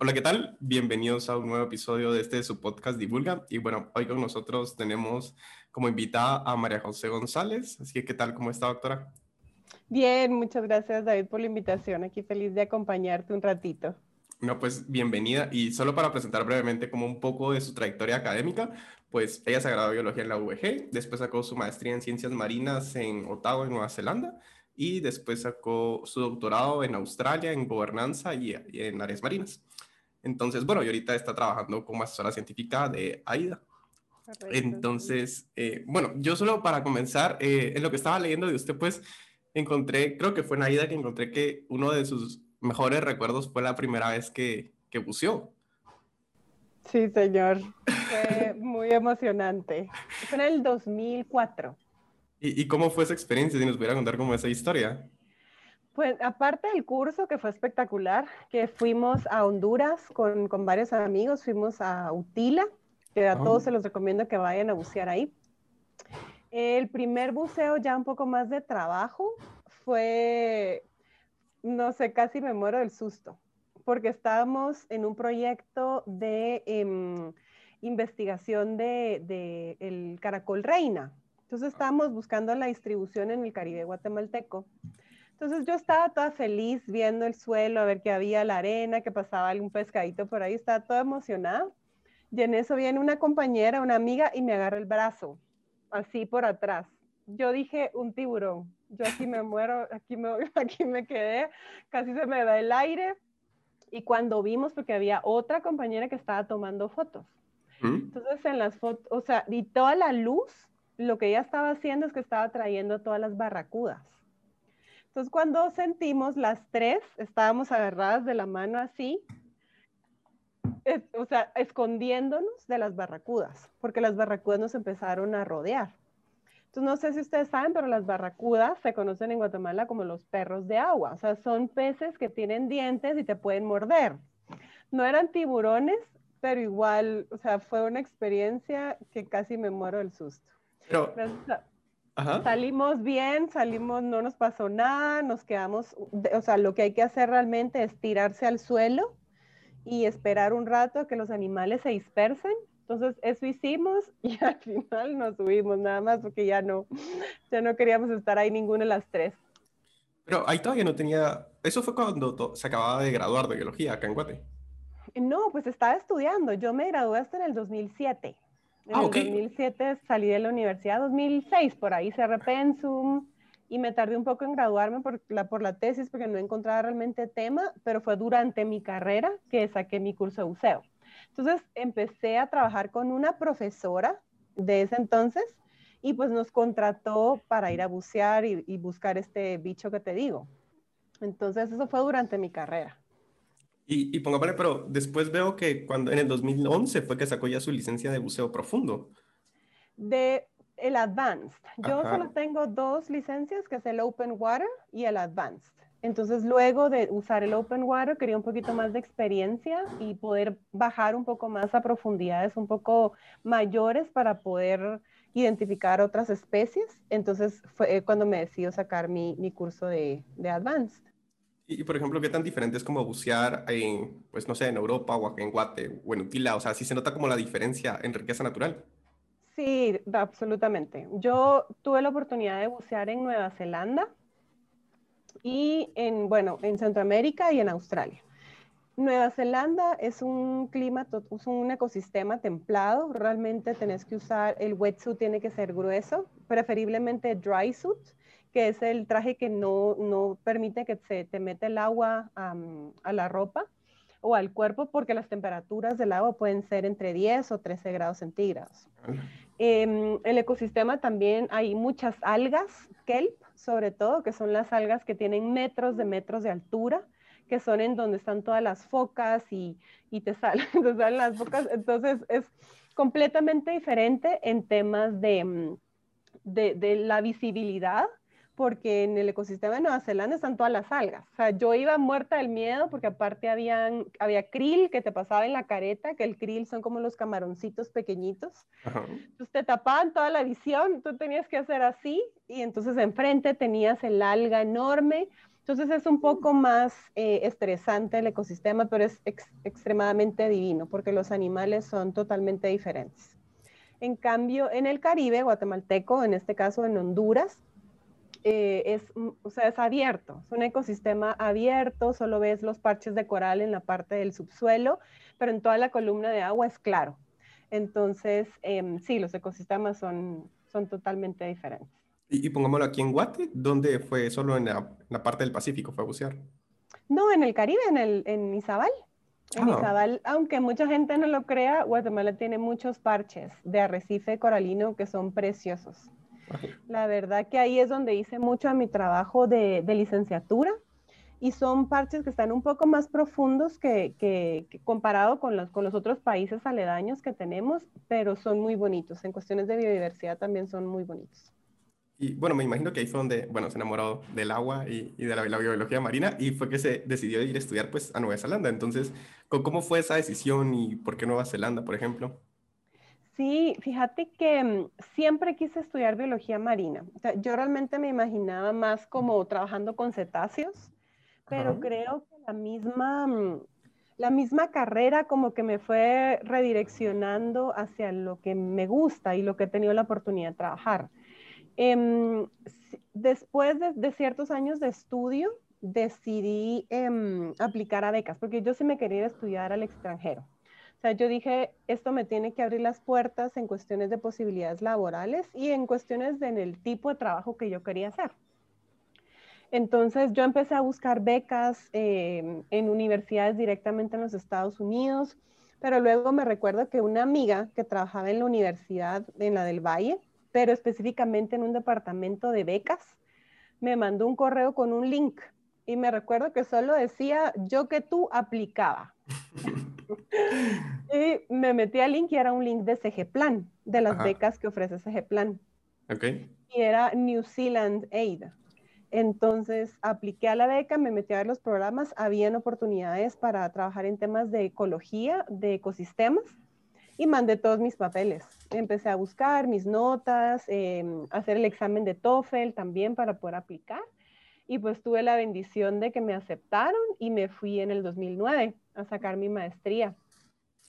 hola, ¿qué tal? Bienvenidos a un nuevo episodio de este su podcast Divulga. Y bueno, hoy con nosotros tenemos como invitada a María José González. Así que, ¿qué tal? ¿Cómo está, doctora? Bien, muchas gracias, David, por la invitación. Aquí feliz de acompañarte un ratito. No, pues bienvenida. Y solo para presentar brevemente como un poco de su trayectoria académica, pues ella se graduó biología en la UVG, después sacó su maestría en ciencias marinas en Ottawa, en Nueva Zelanda, y después sacó su doctorado en Australia en gobernanza y, en áreas marinas. Entonces, bueno, y ahorita está trabajando como asesora científica de AIDA. Entonces, eh, bueno, yo solo para comenzar, eh, en lo que estaba leyendo de usted, pues encontré, creo que fue en AIDA que encontré que uno de sus mejores recuerdos fue la primera vez que, que buceó. Sí, señor. Fue muy emocionante. Fue en el 2004. ¿Y, cómo fue esa experiencia? Si nos pudiera contar cómo esa historia. Pues aparte del curso que fue espectacular, que fuimos a Honduras con, con varios amigos, fuimos a Utila, que a todos oh. se los recomiendo que vayan a bucear ahí. El primer buceo ya un poco más de trabajo fue, no sé, casi me muero del susto, porque estábamos en un proyecto de em, investigación de, de el caracol reina. Entonces estábamos buscando la distribución en el Caribe guatemalteco. Entonces yo estaba toda feliz viendo el suelo, a ver que había la arena, que pasaba algún pescadito por ahí, estaba toda emocionada. Y en eso viene una compañera, una amiga, y me agarra el brazo, así por atrás. Yo dije, un tiburón. Yo aquí me muero, aquí me, aquí me quedé, casi se me da el aire. Y cuando vimos, porque había otra compañera que estaba tomando fotos. ¿Mm? Entonces en las fotos, o sea, y toda la luz lo que ella estaba haciendo es que estaba trayendo todas las barracudas. Entonces, cuando sentimos las tres, estábamos agarradas de la mano así, o sea, escondiéndonos de las barracudas, porque las barracudas nos empezaron a rodear. Entonces, no sé si ustedes saben, pero las barracudas se conocen en Guatemala como los perros de agua. O sea, son peces que tienen dientes y te pueden morder. No eran tiburones, pero igual, o sea, fue una experiencia que casi me muero del susto. Pero, Salimos bien, salimos, no nos pasó nada, nos quedamos, o sea, lo que hay que hacer realmente es tirarse al suelo y esperar un rato a que los animales se dispersen. Entonces, eso hicimos y al final nos subimos nada más porque ya no, ya no queríamos estar ahí ninguna de las tres. Pero ahí todavía no tenía, eso fue cuando se acababa de graduar de biología acá en Guate. No, pues estaba estudiando, yo me gradué hasta en el 2007. En ah, el 2007 salí de la universidad, 2006 por ahí cerré pensum y me tardé un poco en graduarme por la, por la tesis porque no encontraba realmente tema, pero fue durante mi carrera que saqué mi curso de buceo. Entonces empecé a trabajar con una profesora de ese entonces y pues nos contrató para ir a bucear y, y buscar este bicho que te digo. Entonces eso fue durante mi carrera. Y, y póngame, pero después veo que cuando en el 2011 fue que sacó ya su licencia de buceo profundo. De el Advanced. Yo solo tengo dos licencias, que es el Open Water y el Advanced. Entonces, luego de usar el Open Water, quería un poquito más de experiencia y poder bajar un poco más a profundidades un poco mayores para poder identificar otras especies. Entonces, fue cuando me decido sacar mi, mi curso de, de Advanced. Y, por ejemplo, ¿qué tan diferente es como bucear en, pues no sé, en Europa o en Guate o en Utila? O sea, ¿sí se nota como la diferencia en riqueza natural? Sí, absolutamente. Yo tuve la oportunidad de bucear en Nueva Zelanda y en, bueno, en Centroamérica y en Australia. Nueva Zelanda es un clima, es un ecosistema templado. Realmente tenés que usar, el wetsuit tiene que ser grueso, preferiblemente dry suit que es el traje que no, no permite que se te mete el agua a la ropa o al cuerpo porque las temperaturas del agua pueden ser entre 10 o 13 grados centígrados. En el ecosistema también hay muchas algas, kelp sobre todo, que son las algas que tienen metros de metros de altura, que son en donde están todas las focas y, y te, salen, las focas. Entonces es completamente diferente en temas de, de, de la visibilidad porque en el ecosistema de Nueva Zelanda están todas las algas. O sea, yo iba muerta del miedo porque aparte habían, había krill que te pasaba en la careta, que el krill son como los camaroncitos pequeñitos. Entonces te tapaban toda la visión, tú tenías que hacer así y entonces enfrente tenías el alga enorme Entonces es un poco más eh, estresante el ecosistema, pero es extremadamente divino porque los animales son totalmente diferentes. En cambio, en el Caribe guatemalteco, en este caso en Honduras, eh, es, o sea, es abierto, es un ecosistema abierto, solo ves los parches de coral en la parte del subsuelo, pero en toda la columna de agua es claro. Entonces, em, sí, los ecosistemas son, son totalmente diferentes. Y, pongámoslo aquí en Guate, ¿dónde fue? ¿Solo en la, parte del Pacífico fue a bucear? No, en el Caribe, en, el, en Izabal. En ah. Izabal, aunque mucha gente no lo crea, Guatemala tiene muchos parches de arrecife coralino que son preciosos. La verdad que ahí es donde hice mucho a mi trabajo de, licenciatura y son parches que están un poco más profundos que, comparado con los, con los otros países aledaños que tenemos, pero son muy bonitos. En cuestiones de biodiversidad también son muy bonitos. Y bueno, me imagino que ahí fue donde, bueno, se enamoró del agua y, de la, biología marina y fue que se decidió ir a estudiar pues a Nueva Zelanda. Entonces, ¿cómo fue esa decisión y por qué Nueva Zelanda, por ejemplo? Sí, fíjate que mm, siempre quise estudiar biología marina. yo realmente me imaginaba más como trabajando con cetáceos, pero creo que la misma, mm, la misma carrera como que me fue redireccionando hacia lo que me gusta y lo que he tenido la oportunidad de trabajar. Em, después de, ciertos años de estudio, decidí em, aplicar a becas, porque yo sí me quería estudiar al extranjero. Sea, yo dije, esto me tiene que abrir las puertas en cuestiones de posibilidades laborales y en cuestiones del tipo de trabajo que yo quería hacer. Entonces yo empecé a buscar becas em, en universidades directamente en los Estados Unidos, pero luego me recuerdo que una amiga que trabajaba en la universidad, en la del Valle, pero específicamente en un departamento de becas, me mandó un correo con un link y me recuerdo que solo decía yo que tú aplicaba. Y me metí al link y era un link de CG Plan, de las becas que ofrece CG Plan. Okay. Y era New Zealand Aid. Entonces apliqué a la beca, me metí a ver los programas, habían oportunidades para trabajar en temas de ecología, de ecosistemas y mandé todos mis papeles. Empecé a buscar mis notas, em, hacer el examen de TOEFL también para poder aplicar. Y pues tuve la bendición de que me aceptaron y me fui en el 2009 a sacar mi maestría.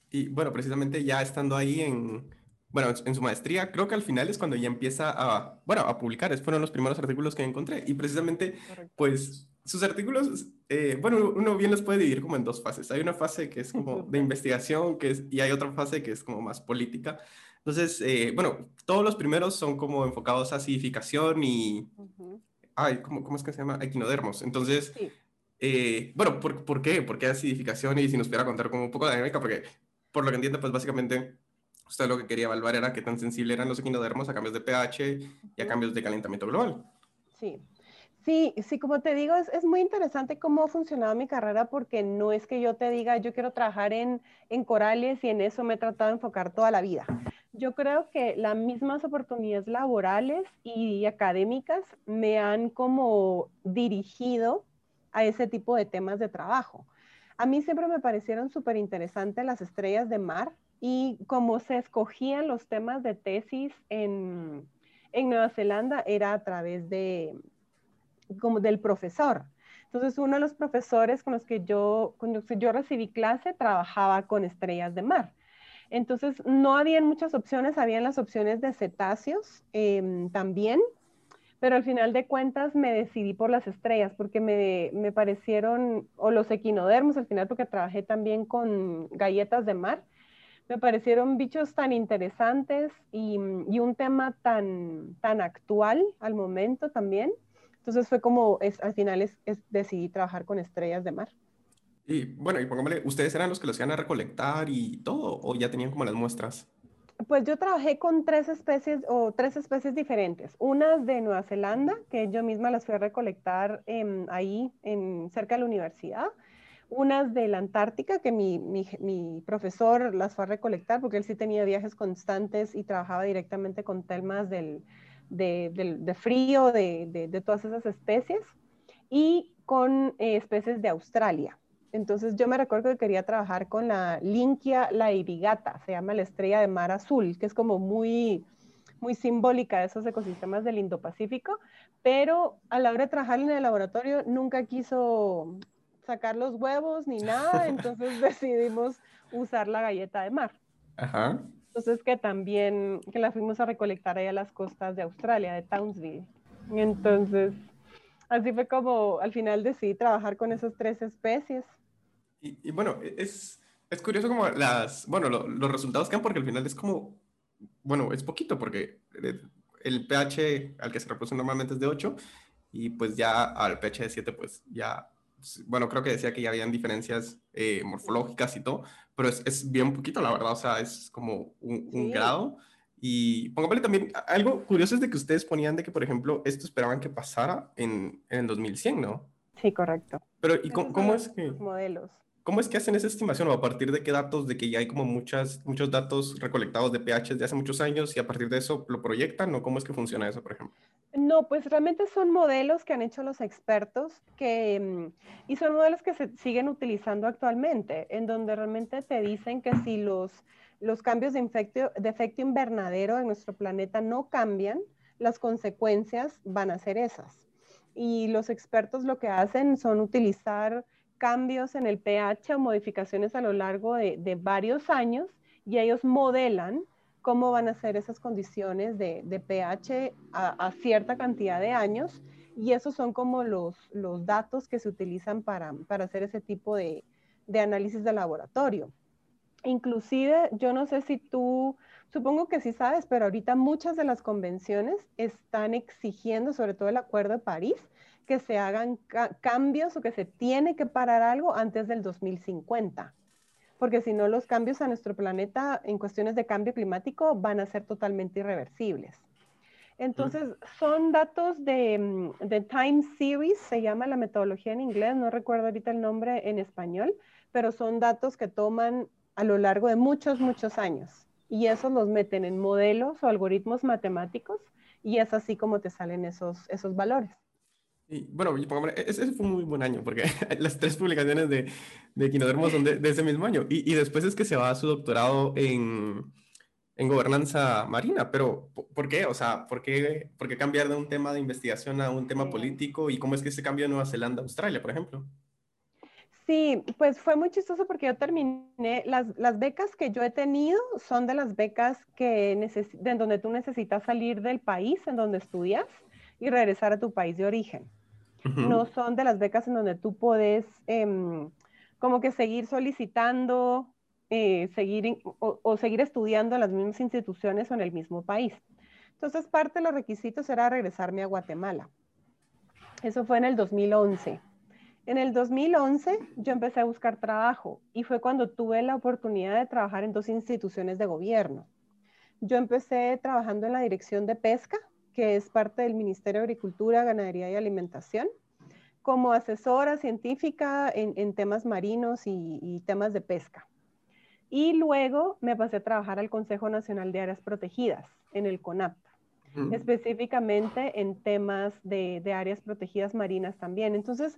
Y bueno, precisamente ya estando ahí en, bueno, en su maestría, creo que al final es cuando ya empieza a, bueno, a publicar. Es fueron los primeros artículos que encontré. Y precisamente, pues sus artículos, eh, bueno, uno bien los puede dividir como en dos fases. Hay una fase que es como de investigación que es, y hay otra fase que es como más política. Entonces, eh, bueno, todos los primeros son como enfocados a acidificación y... Ay, ¿cómo, ¿cómo, es que se llama? Equinodermos. Entonces, eh, bueno, ¿por, ¿por, qué? ¿Por qué acidificación? Y si nos pudiera contar como un poco de dinámica, porque por lo que entiendo, pues básicamente usted lo que quería evaluar era qué tan sensible eran los equinodermos a cambios de pH y a cambios de calentamiento global. Sí. Sí, sí, como te digo, es, muy interesante cómo ha funcionado mi carrera porque no es que yo te diga, yo quiero trabajar en, en corales y en eso me he tratado de enfocar toda la vida. Yo creo que las mismas oportunidades laborales y académicas me han como dirigido a ese tipo de temas de trabajo. A mí siempre me parecieron súper interesantes las estrellas de mar y cómo se escogían los temas de tesis en, en Nueva Zelanda era a través de, como del profesor. Entonces, uno de los profesores con los que yo, con los que yo recibí clase trabajaba con estrellas de mar. Entonces, no habían muchas opciones, habían las opciones de cetáceos em, también, pero al final de cuentas me decidí por las estrellas porque me, me, parecieron, o los equinodermos al final, porque trabajé también con galletas de mar, me parecieron bichos tan interesantes y, y un tema tan, tan actual al momento también entonces fue como, es, al final es, decidí trabajar con estrellas de mar. Y bueno, y pongámosle, ¿ustedes eran los que los iban a recolectar y todo o ya tenían como las muestras? Pues yo trabajé con tres especies o tres especies diferentes. Unas de Nueva Zelanda, que yo misma las fui a recolectar ahí, en, cerca de la universidad. Unas de la Antártica, que mi, mi, mi, profesor las fue a recolectar porque él sí tenía viajes constantes y trabajaba directamente con telmas del, de, frío, de, todas esas especies, y con eh, especies de Australia. Entonces yo me recuerdo que quería trabajar con la Linkia lairigata, se llama la estrella de mar azul, que es como muy, muy simbólica de esos ecosistemas del Indo-Pacífico, pero a la hora de trabajar en el laboratorio nunca quiso sacar los huevos ni nada, entonces decidimos usar la galleta de mar. Ajá. Entonces que también, que la fuimos a recolectar ahí a las costas de Australia, de Townsville. Entonces, así fue como al final decidí trabajar con esas tres especies. Y, bueno, es, es, curioso como las, bueno, los resultados que han, porque al final es como, bueno, es poquito, porque el pH al que se reproduce normalmente es de 8, y pues ya al pH de 7, pues ya bueno, creo que decía que ya habían diferencias eh, morfológicas y todo, pero es, es, bien poquito, la verdad, o sea, es como un, grado. Y póngale también, algo curioso es de que ustedes ponían de que, por ejemplo, esto esperaban que pasara en, en el 2100, ¿no? Sí, correcto. Pero, ¿y cómo, cómo es que...? Modelos. ¿Cómo es que hacen esa estimación o a partir de qué datos, de que ya hay como muchas, muchos datos recolectados de pH de hace muchos años y a partir de eso lo proyectan o cómo es que funciona eso, por ejemplo? No, pues realmente son modelos que han hecho los expertos que, mm, y son modelos que se siguen utilizando actualmente, en donde realmente te dicen que si los, los cambios de, de efecto invernadero en nuestro planeta no cambian, las consecuencias van a ser esas. Y los expertos lo que hacen son utilizar cambios en el pH o modificaciones a lo largo de, varios años y ellos modelan cómo van a ser esas condiciones de, pH a, cierta cantidad de años y esos son como los, los datos que se utilizan para, hacer ese tipo de, de, análisis de laboratorio. Inclusive, yo no sé si tú, supongo que sí sabes, pero ahorita muchas de las convenciones están exigiendo, sobre todo el Acuerdo de París, que se hagan cambios o que se tiene que parar algo antes del 2050. Porque si no, los cambios a nuestro planeta en cuestiones de cambio climático van a ser totalmente irreversibles. Entonces, son datos de, mm, de, Time Series, se llama la metodología en inglés, no recuerdo ahorita el nombre en español, pero son datos que toman a lo largo de muchos, muchos años. Y esos los meten en modelos o algoritmos matemáticos y es así como te salen esos, esos valores. Y, bueno, ese fue un muy buen año, porque las tres publicaciones de, de Quinodermo son de, ese mismo año. Y, y, después es que se va a su doctorado en, en gobernanza marina. Pero, ¿por qué? O sea, ¿por qué, ¿por qué cambiar de un tema de investigación a un tema político? ¿Y cómo es que se cambió de Nueva Zelanda a Australia, por ejemplo? Sí, pues fue muy chistoso porque yo terminé, las, las becas que yo he tenido son de las becas que de donde tú necesitas salir del país en donde estudias y regresar a tu país de origen. No son de las becas en donde tú puedes em, como que seguir solicitando, eh, seguir o, seguir estudiando en las mismas instituciones o en el mismo país. Entonces, parte de los requisitos era regresarme a Guatemala. Eso fue en el 2011. En el 2011 yo empecé a buscar trabajo y fue cuando tuve la oportunidad de trabajar en dos instituciones de gobierno. Yo empecé trabajando en la dirección de pesca que es parte del Ministerio de Agricultura, Ganadería y Alimentación, como asesora científica en, temas marinos y, temas de pesca. Y luego me pasé a trabajar al Consejo Nacional de Áreas Protegidas, en el CONAP, específicamente en temas de, áreas protegidas marinas también. Entonces,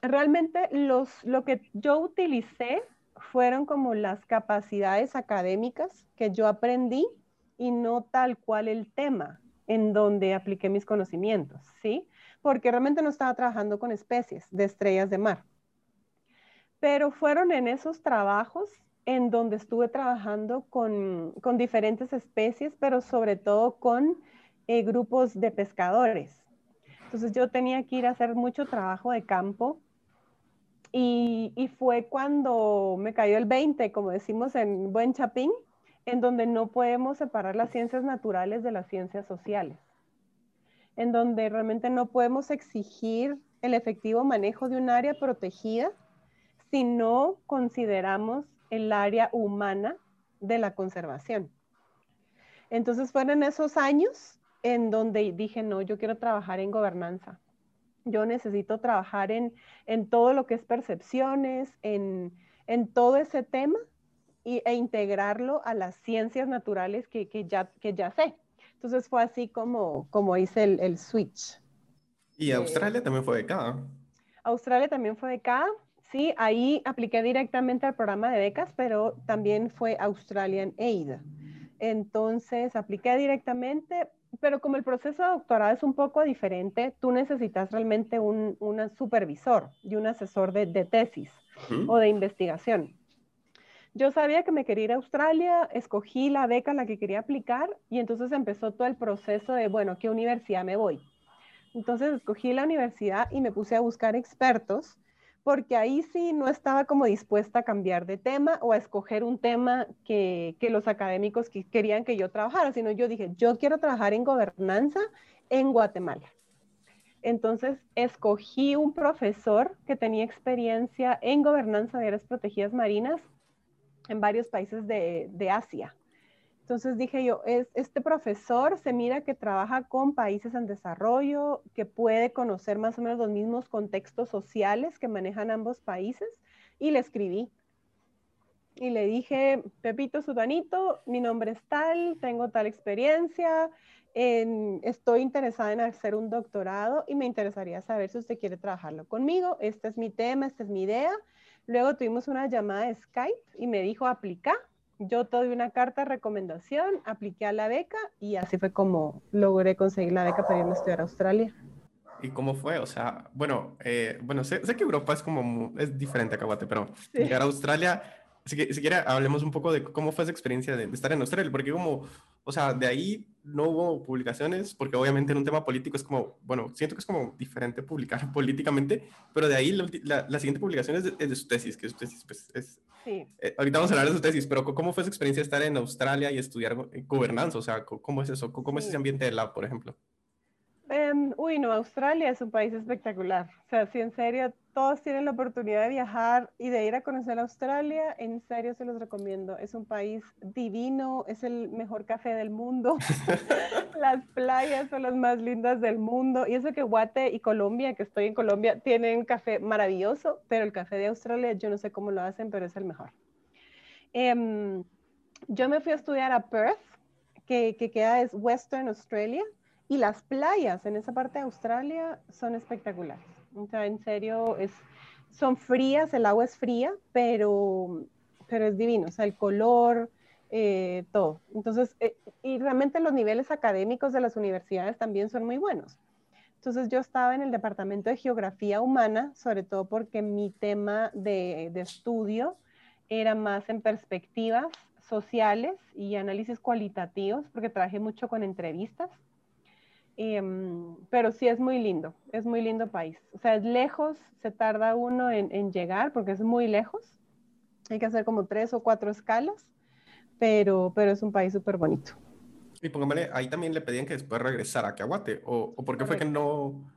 realmente los, lo que yo utilicé fueron como las capacidades académicas que yo aprendí y no tal cual el tema en donde apliqué mis conocimientos, ¿sí? Porque realmente no estaba trabajando con especies de estrellas de mar. Pero fueron en esos trabajos en donde estuve trabajando con, diferentes especies, pero sobre todo con eh, grupos de pescadores. Entonces yo tenía que ir a hacer mucho trabajo de campo y, y, fue cuando me cayó el 20, como decimos en buen chapín, en donde no podemos separar las ciencias naturales de las ciencias sociales, en donde realmente no podemos exigir el efectivo manejo de un área protegida si no consideramos el área humana de la conservación. Entonces fueron esos años en donde dije, no, yo quiero trabajar en gobernanza. Yo necesito trabajar en, todo lo que es percepciones, en, en todo ese tema e integrarlo a las ciencias naturales que, ya, que ya sé. Entonces fue así como, como hice el, switch. Y Australia también fue becada. Australia también fue becada. Sí, ahí apliqué directamente al programa de becas, pero también fue Australian Aid. Entonces apliqué directamente, pero como el proceso de doctorado es un poco diferente, tú necesitas realmente un, supervisor y un asesor de, tesis o de investigación. Yo sabía que me quería ir a Australia, escogí la beca en la que quería aplicar y entonces empezó todo el proceso de, bueno, ¿qué universidad me voy? Entonces escogí la universidad y me puse a buscar expertos porque ahí sí no estaba como dispuesta a cambiar de tema o a escoger un tema que, los académicos querían que yo trabajara, sino yo dije, yo quiero trabajar en gobernanza en Guatemala. Entonces escogí un profesor que tenía experiencia en gobernanza de áreas protegidas marinas en varios países de, de Asia. Entonces dije yo, es, este profesor se mira que trabaja con países en desarrollo, que puede conocer más o menos los mismos contextos sociales que manejan ambos países, y le escribí. Y le dije, Pepito Sudanito, mi nombre es tal, tengo tal experiencia, estoy interesada en hacer un doctorado y me interesaría saber si usted quiere trabajarlo conmigo. Este es mi tema, esta es mi idea. Luego tuvimos una llamada de Skype y me dijo, aplica yo tuve una carta de recomendación, apliqué a la beca y así fue como logré conseguir la beca para irme a estudiar a Australia. ¿Y cómo fue? O sea, bueno, eh, bueno sé, que Europa es como, es diferente a Caguate, pero llegar a Australia si, si quiere, hablemos un poco de cómo fue esa experiencia de, estar en Australia, porque como, o sea, de ahí no hubo publicaciones, porque obviamente en un tema político es como, bueno, siento que es como diferente publicar políticamente, pero de ahí la, la, siguiente publicación es de, su tesis, que su tesis pues, es... Sí. Eh, ahorita vamos a hablar de su tesis, pero ¿cómo fue esa experiencia de estar en Australia y estudiar gobernanza? O sea, ¿cómo es eso? ¿Cómo es ese ambiente de lab, por ejemplo? Em, uy, no, Australia es un país espectacular. O sea, si en serio todos tienen la oportunidad de viajar y de ir a conocer Australia, en serio se los recomiendo. Es un país divino, es el mejor café del mundo. las playas son las más lindas del mundo. Y eso que Guate y Colombia, que estoy en Colombia, tienen café maravilloso, pero el café de Australia yo no sé cómo lo hacen, pero es el mejor. Em, yo me fui a estudiar a Perth, que, que queda es Western Australia y las playas en esa parte de Australia son espectaculares. O sea, en serio, es, son frías, el agua es fría, pero, pero es divino. O sea, el color, eh, todo. Entonces, eh, y realmente los niveles académicos de las universidades también son muy buenos. Entonces yo estaba en el departamento de geografía humana, sobre todo porque mi tema de, de estudio era más en perspectivas sociales y análisis cualitativos, porque trabajé mucho con entrevistas. Em, pero sí es muy lindo, es muy lindo país. O sea, es lejos, se tarda uno en, llegar porque es muy lejos. Hay que hacer como tres o cuatro escalas, pero, pero es un país súper bonito. Y póngame, ahí también le pedían que después regresara a Caguate, o, o por qué fue que no,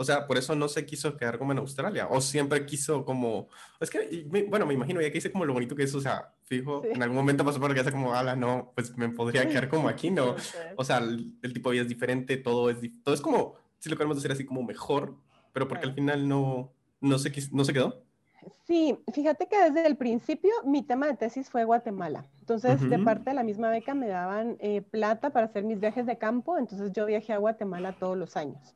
o sea, por eso no se quiso quedar como en Australia, o siempre quiso como, es que, bueno, me imagino, ya que hice como lo bonito que es, o sea, fijo, en algún momento pasó por la casa como, ala, no, pues me podría quedar como aquí, ¿no? O sea, el, tipo de vida es diferente, todo es, todo es como, si lo queremos decir así, como mejor, pero porque al final no, no, se, no se quedó. Sí, fíjate que desde el principio mi tema de tesis fue Guatemala. Entonces, de parte de la misma beca me daban eh, plata para hacer mis viajes de campo, entonces yo viajé a Guatemala todos los años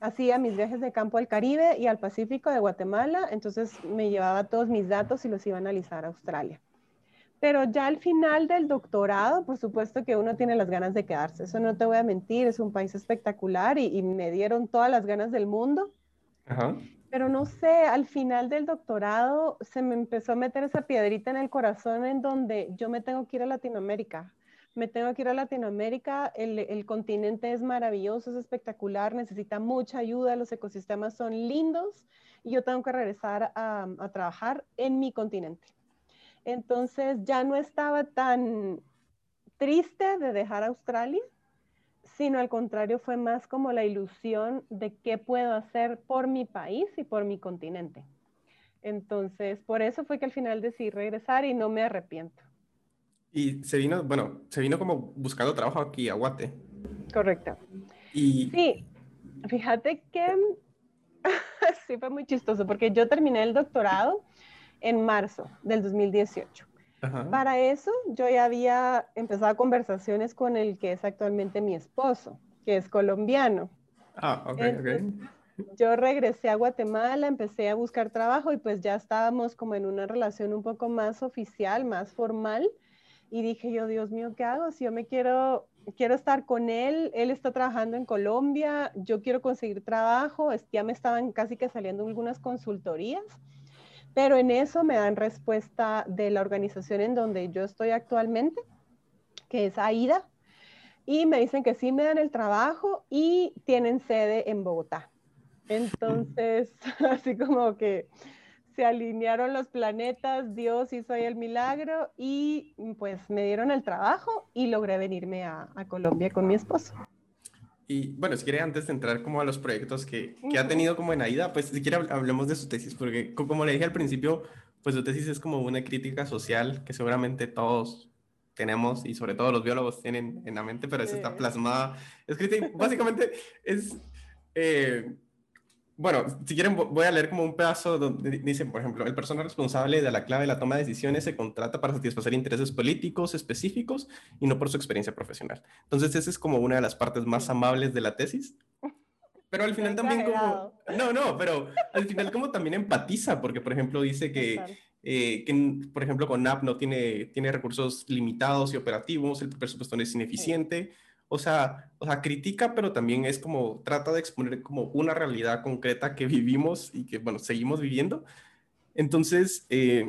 hacía mis viajes de campo al Caribe y al Pacífico de Guatemala, entonces me llevaba todos mis datos y los iba a analizar a Australia. Pero ya al final del doctorado, por supuesto que uno tiene las ganas de quedarse, eso no te voy a mentir, es un país espectacular y, me dieron todas las ganas del mundo. Pero no sé, al final del doctorado se me empezó a meter esa piedrita en el corazón en donde yo me tengo que ir a Latinoamérica me tengo que ir a Latinoamérica, el, continente es maravilloso, es espectacular, necesita mucha ayuda, los ecosistemas son lindos y yo tengo que regresar a, trabajar en mi continente. Entonces ya no estaba tan triste de dejar Australia, sino al contrario fue más como la ilusión de qué puedo hacer por mi país y por mi continente. Entonces, por eso fue que al final decidí regresar y no me arrepiento. Y se vino, bueno, se vino como buscando trabajo aquí a Guate. Correcto. Y... Sí, fíjate que sí fue muy chistoso porque yo terminé el doctorado en marzo del 2018. Para eso yo ya había empezado conversaciones con el que es actualmente mi esposo, que es colombiano. Ah, ok, ok. Yo regresé a Guatemala, empecé a buscar trabajo y pues ya estábamos como en una relación un poco más oficial, más formal y dije yo, Dios mío, ¿qué hago? Si yo me quiero, quiero estar con él, él está trabajando en Colombia, yo quiero conseguir trabajo, ya me estaban casi que saliendo algunas consultorías, pero en eso me dan respuesta de la organización en donde yo estoy actualmente, que es AIDA, y me dicen que sí me dan el trabajo y tienen sede en Bogotá. Entonces, así como que se alinearon los planetas, Dios hizo ahí el milagro y pues me dieron el trabajo y logré venirme a, Colombia con mi esposo. Y bueno, si quiere antes de entrar como a los proyectos que, que ha tenido como en AIDA, pues si quiere hablemos de su tesis, porque como le dije al principio, pues su tesis es como una crítica social que seguramente todos tenemos y sobre todo los biólogos tienen en la mente, pero eso está plasmada, escrita básicamente es... Eh, bueno, si quieren voy a leer como un pedazo donde dicen, por ejemplo, el personal responsable de la clave de la toma de decisiones se contrata para satisfacer intereses políticos específicos y no por su experiencia profesional. Entonces, esa es como una de las partes más amables de la tesis. Pero al final también como... No, no, pero al final como también empatiza, porque por ejemplo dice que, eh, que por ejemplo con NAP no tiene, tiene recursos limitados y operativos, el presupuesto no es ineficiente o sea, o sea, critica, pero también es como, trata de exponer como una realidad concreta que vivimos y que, bueno, seguimos viviendo. Entonces, eh,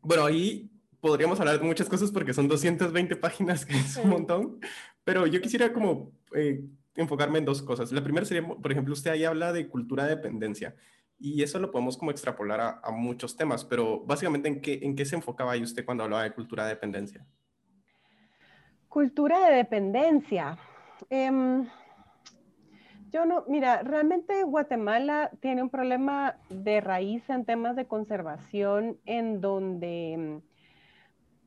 bueno, ahí podríamos hablar de muchas cosas porque son 220 páginas, que es un montón, pero yo quisiera como eh, enfocarme en dos cosas. La primera sería, por ejemplo, usted ahí habla de cultura de dependencia y eso lo podemos como extrapolar a, a muchos temas, pero básicamente, ¿en qué, ¿en qué se enfocaba ahí usted cuando hablaba de cultura de dependencia? Cultura de dependencia. Em, yo no, mira, realmente Guatemala tiene un problema de raíz en temas de conservación en donde em,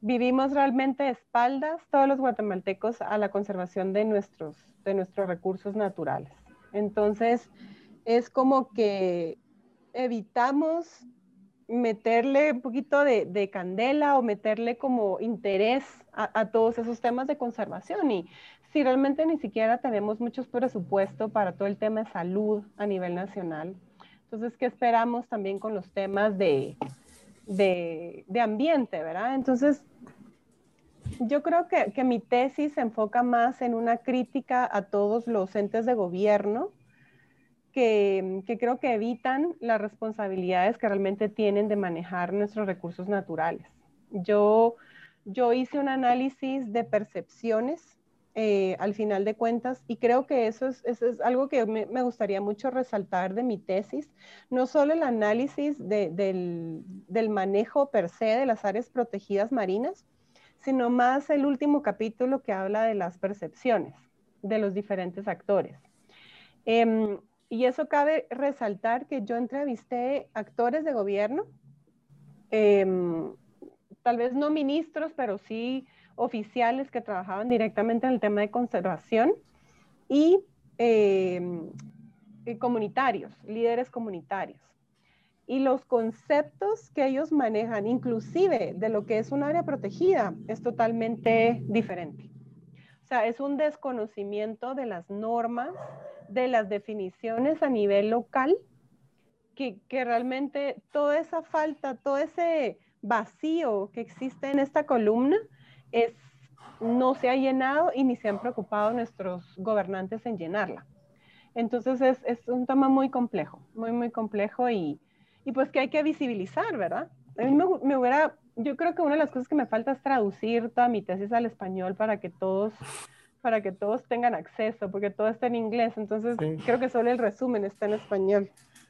vivimos realmente espaldas todos los guatemaltecos a la conservación de nuestros, de nuestros recursos naturales. Entonces, es como que evitamos meterle un poquito de, candela o meterle como interés a, todos esos temas de conservación. Y si realmente ni siquiera tenemos muchos presupuesto para todo el tema de salud a nivel nacional, entonces, ¿qué esperamos también con los temas de, de, ambiente, verdad? Entonces, yo creo que, que mi tesis se enfoca más en una crítica a todos los entes de gobierno que, creo que evitan las responsabilidades que realmente tienen de manejar nuestros recursos naturales. Yo, yo hice un análisis de percepciones eh, al final de cuentas y creo que eso es, es algo que me, me, gustaría mucho resaltar de mi tesis, no solo el análisis de, del, del manejo per se de las áreas protegidas marinas, sino más el último capítulo que habla de las percepciones de los diferentes actores. Eh, y eso cabe resaltar que yo entrevisté actores de gobierno, em, tal vez no ministros, pero sí oficiales que trabajaban directamente en el tema de conservación y em, comunitarios, líderes comunitarios. Y los conceptos que ellos manejan, inclusive de lo que es un área protegida, es totalmente diferente. O sea, es un desconocimiento de las normas, de las definiciones a nivel local, que, realmente toda esa falta, todo ese vacío que existe en esta columna es, no se ha llenado y ni se han preocupado nuestros gobernantes en llenarla. Entonces es, es un tema muy complejo, muy, muy complejo y, y, pues que hay que visibilizar, ¿verdad? A mí me, me, hubiera, yo creo que una de las cosas que me falta es traducir toda mi tesis al español para que todos para que todos tengan acceso, porque todo está en inglés, entonces creo que solo el resumen está en español.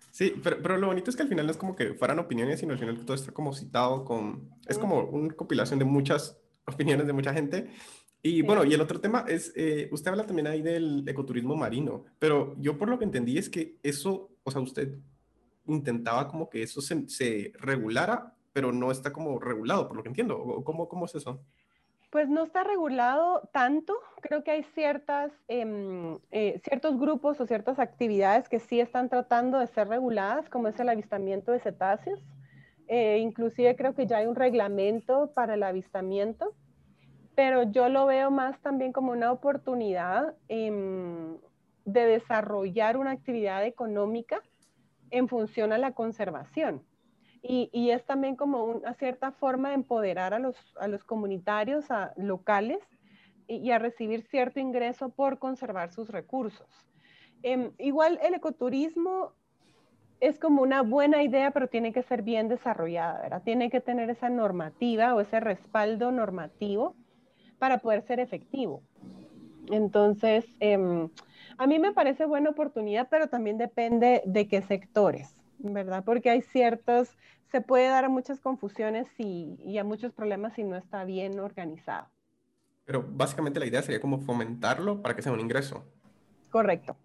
Sí, pero, pero, lo bonito es que al final no es como que fueran opiniones, sino al final todo está como citado con... Es como una compilación de muchas opiniones de mucha gente. Y bueno, y el otro tema es, eh, usted habla también ahí del ecoturismo marino, pero yo por lo que entendí es que eso, o sea, usted intentaba como que eso se, se regulara, pero no está como regulado, por lo que entiendo. ¿Cómo, cómo es eso? Pues no está regulado tanto. Creo que hay ciertas, em, eh, ciertos grupos o ciertas actividades que sí están tratando de ser reguladas, como es el avistamiento de cetáceos. Eh, inclusive creo que ya hay un reglamento para el avistamiento, pero yo lo veo más también como una oportunidad em, de desarrollar una actividad económica en función a la conservación y, es también como una cierta forma de empoderar a los, a los comunitarios a, locales y, a recibir cierto ingreso por conservar sus recursos. Em, igual el ecoturismo es como una buena idea, pero tiene que ser bien desarrollada, ¿verdad? Tiene que tener esa normativa o ese respaldo normativo para poder ser efectivo. Entonces, em, a mí me parece buena oportunidad, pero también depende de qué sectores, ¿verdad? Porque hay ciertos, se puede dar a muchas confusiones y, y a muchos problemas si no está bien organizado. Pero básicamente la idea sería como fomentarlo para que sea un ingreso. Correcto.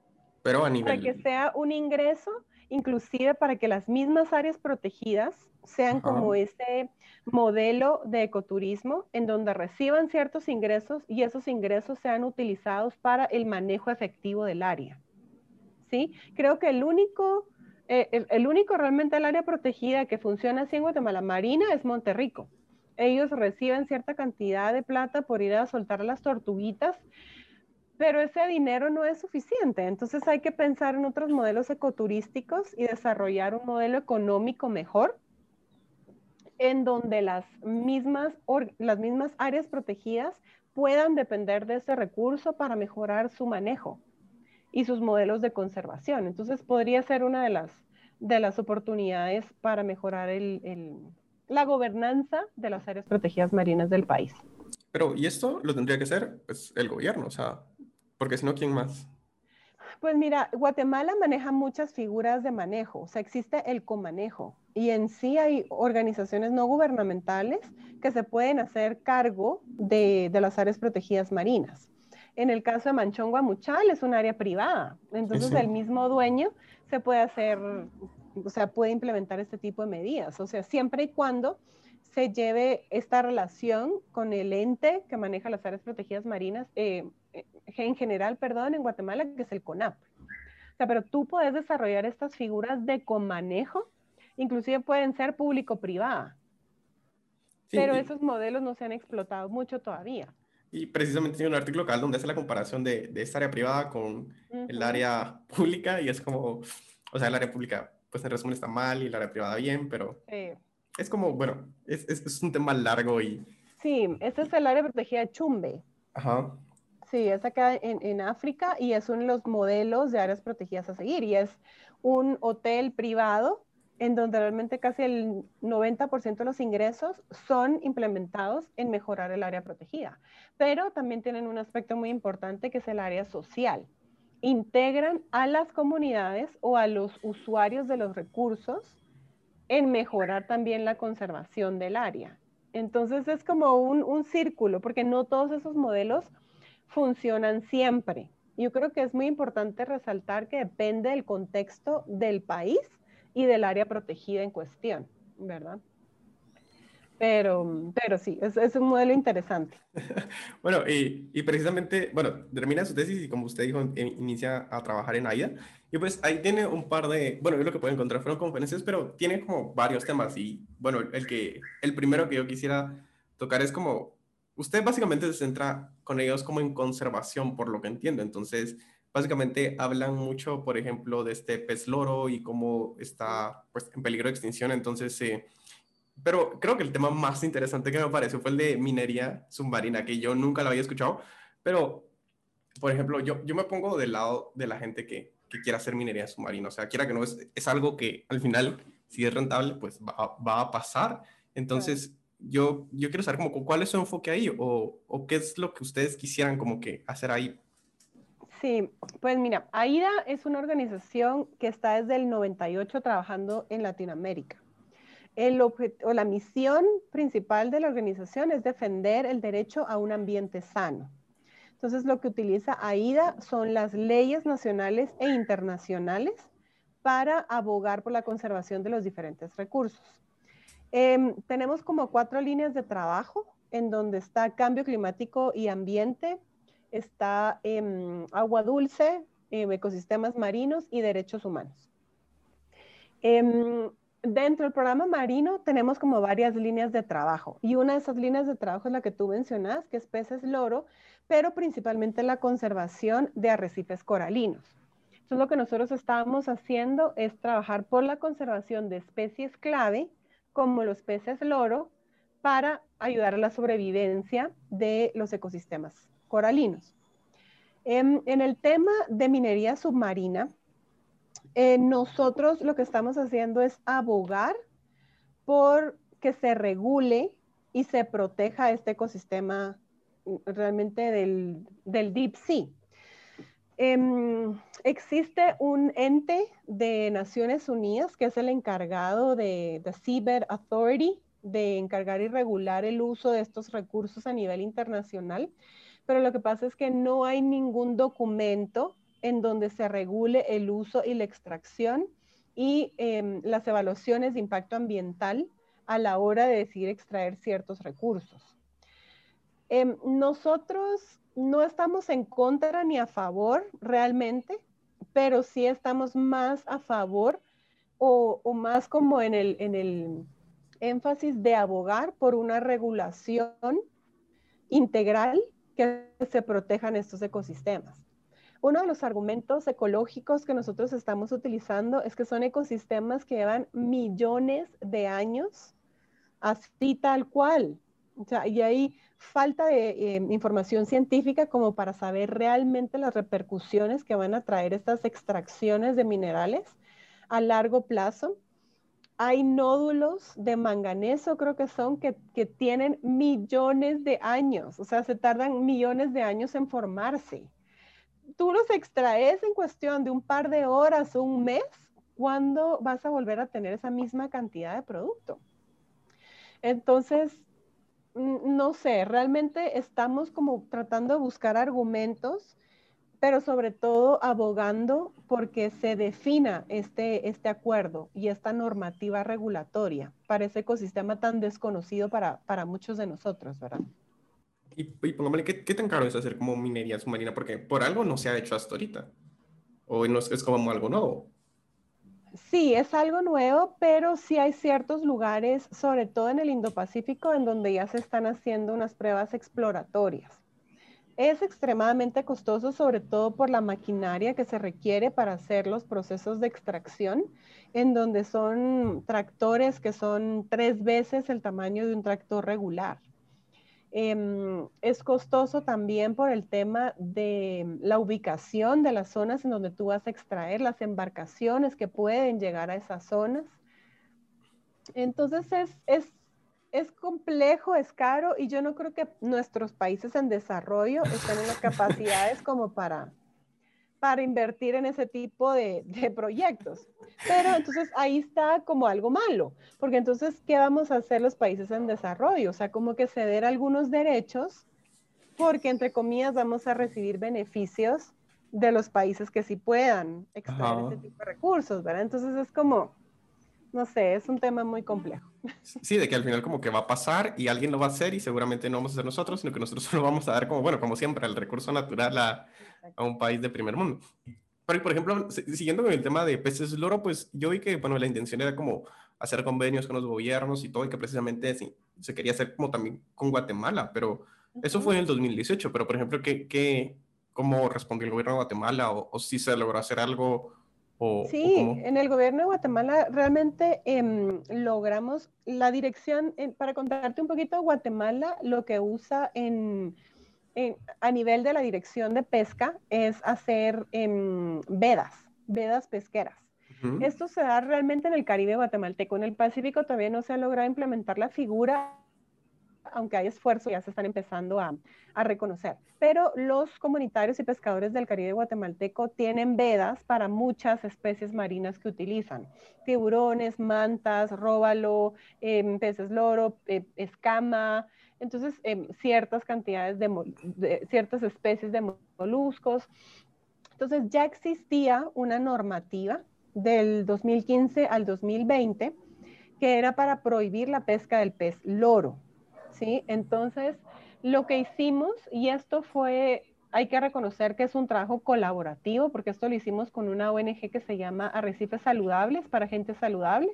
Pero a nivel... Para que sea un ingreso, inclusive para que las mismas áreas protegidas sean como ese modelo de ecoturismo en donde reciban ciertos ingresos y esos ingresos sean utilizados para el manejo efectivo del área. ¿Sí? Creo que el único, eh, el, único realmente el área protegida que funciona así en Guatemala Marina es Monterrico. Ellos reciben cierta cantidad de plata por ir a soltar las tortuguitas pero ese dinero no es suficiente. Entonces hay que pensar en otros modelos ecoturísticos y desarrollar un modelo económico mejor en donde las mismas, las mismas áreas protegidas puedan depender de ese recurso para mejorar su manejo y sus modelos de conservación. Entonces podría ser una de las, de las oportunidades para mejorar el, la gobernanza de las áreas protegidas marinas del país. Pero, ¿y esto lo tendría que hacer pues, el gobierno? O sea, porque si no, ¿quién más? Pues mira, Guatemala maneja muchas figuras de manejo, o sea, existe el comanejo y en sí hay organizaciones no gubernamentales que se pueden hacer cargo de, las áreas protegidas marinas. En el caso de Manchón Guamuchal es un área privada, entonces el mismo dueño se puede hacer, o sea, puede implementar este tipo de medidas, o sea, siempre y cuando se lleve esta relación con el ente que maneja las áreas protegidas marinas, eh, en general, perdón, en Guatemala, que es el CONAP. O sea, pero tú puedes desarrollar estas figuras de comanejo, inclusive pueden ser público-privada. pero esos modelos no se han explotado mucho todavía. Y precisamente tiene un artículo local donde hace la comparación de, de esta área privada con el área pública y es como, o sea, el área pública, pues en resumen está mal y el área privada bien, pero es como, bueno, es, es, es, un tema largo y... Sí, este es el área protegida Chumbe. Ajá. Sí, es acá en, África y es uno de los modelos de áreas protegidas a seguir y es un hotel privado en donde realmente casi el 90% de los ingresos son implementados en mejorar el área protegida. Pero también tienen un aspecto muy importante que es el área social. Integran a las comunidades o a los usuarios de los recursos en mejorar también la conservación del área. Entonces es como un, un círculo, porque no todos esos modelos funcionan siempre. Yo creo que es muy importante resaltar que depende del contexto del país y del área protegida en cuestión, ¿verdad? Pero, pero sí, es, es un modelo interesante. bueno, y, y, precisamente, bueno, termina su tesis y como usted dijo, inicia a trabajar en AIDA. Y pues ahí tiene un par de, bueno, yo lo que puedo encontrar fueron conferencias, pero tiene como varios temas. Y bueno, el, que, el primero que yo quisiera tocar es como usted básicamente se centra con ellos como en conservación, por lo que entiendo. Entonces, básicamente hablan mucho, por ejemplo, de este pez loro y cómo está pues, en peligro de extinción. Entonces, eh, pero creo que el tema más interesante que me pareció fue el de minería submarina, que yo nunca lo había escuchado. Pero, por ejemplo, yo, yo me pongo del lado de la gente que, que quiera hacer minería submarina. O sea, quiera que no, es, es algo que al final, si es rentable, pues va, va a pasar. Entonces, yo, yo quiero saber como cuál es su enfoque ahí o, o, qué es lo que ustedes quisieran como que hacer ahí. Sí, pues mira, AIDA es una organización que está desde el 98 trabajando en Latinoamérica. El o la misión principal de la organización es defender el derecho a un ambiente sano. Entonces, lo que utiliza AIDA son las leyes nacionales e internacionales para abogar por la conservación de los diferentes recursos. Em, tenemos como cuatro líneas de trabajo en donde está cambio climático y ambiente, está em, agua dulce, em, ecosistemas marinos y derechos humanos. dentro del programa marino tenemos como varias líneas de trabajo y una de esas líneas de trabajo es la que tú mencionas, que es peces loro, pero principalmente la conservación de arrecifes coralinos. Entonces lo que nosotros estábamos haciendo es trabajar por la conservación de especies clave como los peces loro, para ayudar a la sobrevivencia de los ecosistemas coralinos. En, el tema de minería submarina, eh, nosotros lo que estamos haciendo es abogar por que se regule y se proteja este ecosistema mm, realmente del, Deep Sea. Em, existe un ente de Naciones Unidas que es el encargado de the Seabed Authority, de encargar y regular el uso de estos recursos a nivel internacional, pero lo que pasa es que no hay ningún documento en donde se regule el uso y la extracción y em, las evaluaciones de impacto ambiental a la hora de decidir extraer ciertos recursos. Em, nosotros no estamos en contra ni a favor realmente, pero sí estamos más a favor o, más como en el énfasis de abogar por una regulación integral que se protejan estos ecosistemas. Uno de los argumentos ecológicos que nosotros estamos utilizando es que son ecosistemas que llevan millones de años así tal cual. y hay falta de eh, información científica como para saber realmente las repercusiones que van a traer estas extracciones de minerales a largo plazo. Hay nódulos de manganeso, creo que son, que, tienen millones de años, o sea, se tardan millones de años en formarse tú los extraes en cuestión de un par de horas o un mes, ¿cuándo vas a volver a tener esa misma cantidad de producto? Entonces, no sé, realmente estamos como tratando de buscar argumentos, pero sobre todo abogando porque se defina este, este acuerdo y esta normativa regulatoria para ese ecosistema tan desconocido para, para muchos de nosotros, ¿verdad? Y, pongámosle, ¿qué, ¿qué, tan caro es hacer como minería submarina? Porque por algo no se ha hecho hasta ahorita. O no es, es como algo nuevo. Sí, es algo nuevo, pero sí hay ciertos lugares, sobre todo en el Indo-Pacífico, en donde ya se están haciendo unas pruebas exploratorias. Es extremadamente costoso, sobre todo por la maquinaria que se requiere para hacer los procesos de extracción, en donde son tractores que son tres veces el tamaño de un tractor regular. Em, es costoso también por el tema de la ubicación de las zonas en donde tú vas a extraer las embarcaciones que pueden llegar a esas zonas. Entonces es, es, complejo, es caro y yo no creo que nuestros países en desarrollo estén en las capacidades como para, para invertir en ese tipo de, proyectos. Pero entonces ahí está como algo malo, porque entonces, ¿qué vamos a hacer los países en desarrollo? O sea, como que ceder algunos derechos, porque entre comillas vamos a recibir beneficios de los países que sí puedan extraer ese tipo de recursos, ¿verdad? Entonces es como, no sé, es un tema muy complejo. Sí, de que al final como que va a pasar y alguien lo va a hacer y seguramente no vamos a ser nosotros, sino que nosotros solo vamos a dar como, bueno, como siempre, el recurso natural a, a un país de primer mundo. Pero, por ejemplo, siguiendo con el tema de peces loro, pues yo vi que, bueno, la intención era como hacer convenios con los gobiernos y todo, y que precisamente se quería hacer como también con Guatemala, pero eso fue en el 2018, pero, por ejemplo, ¿qué, qué, ¿cómo respondió el gobierno de Guatemala? ¿O, o si se logró hacer algo? Sí, en el gobierno de Guatemala realmente em, logramos la dirección, para contarte un poquito, Guatemala lo que usa en a nivel de la dirección de pesca es hacer em, vedas, vedas pesqueras. Esto se da realmente en el Caribe guatemalteco. En el Pacífico todavía no se ha logrado implementar la figura, aunque hay esfuerzo, ya se están empezando a, reconocer. Pero los comunitarios y pescadores del Caribe guatemalteco tienen vedas para muchas especies marinas que utilizan. Tiburones, mantas, róbalo, em, peces loro, eh, escama, entonces em, ciertas cantidades de, ciertas especies de moluscos. Entonces ya existía una normativa del 2015 al 2020 que era para prohibir la pesca del pez loro, ¿sí? Entonces, lo que hicimos, y esto fue, hay que reconocer que es un trabajo colaborativo, porque esto lo hicimos con una ONG que se llama Arrecifes Saludables para Gente Saludable,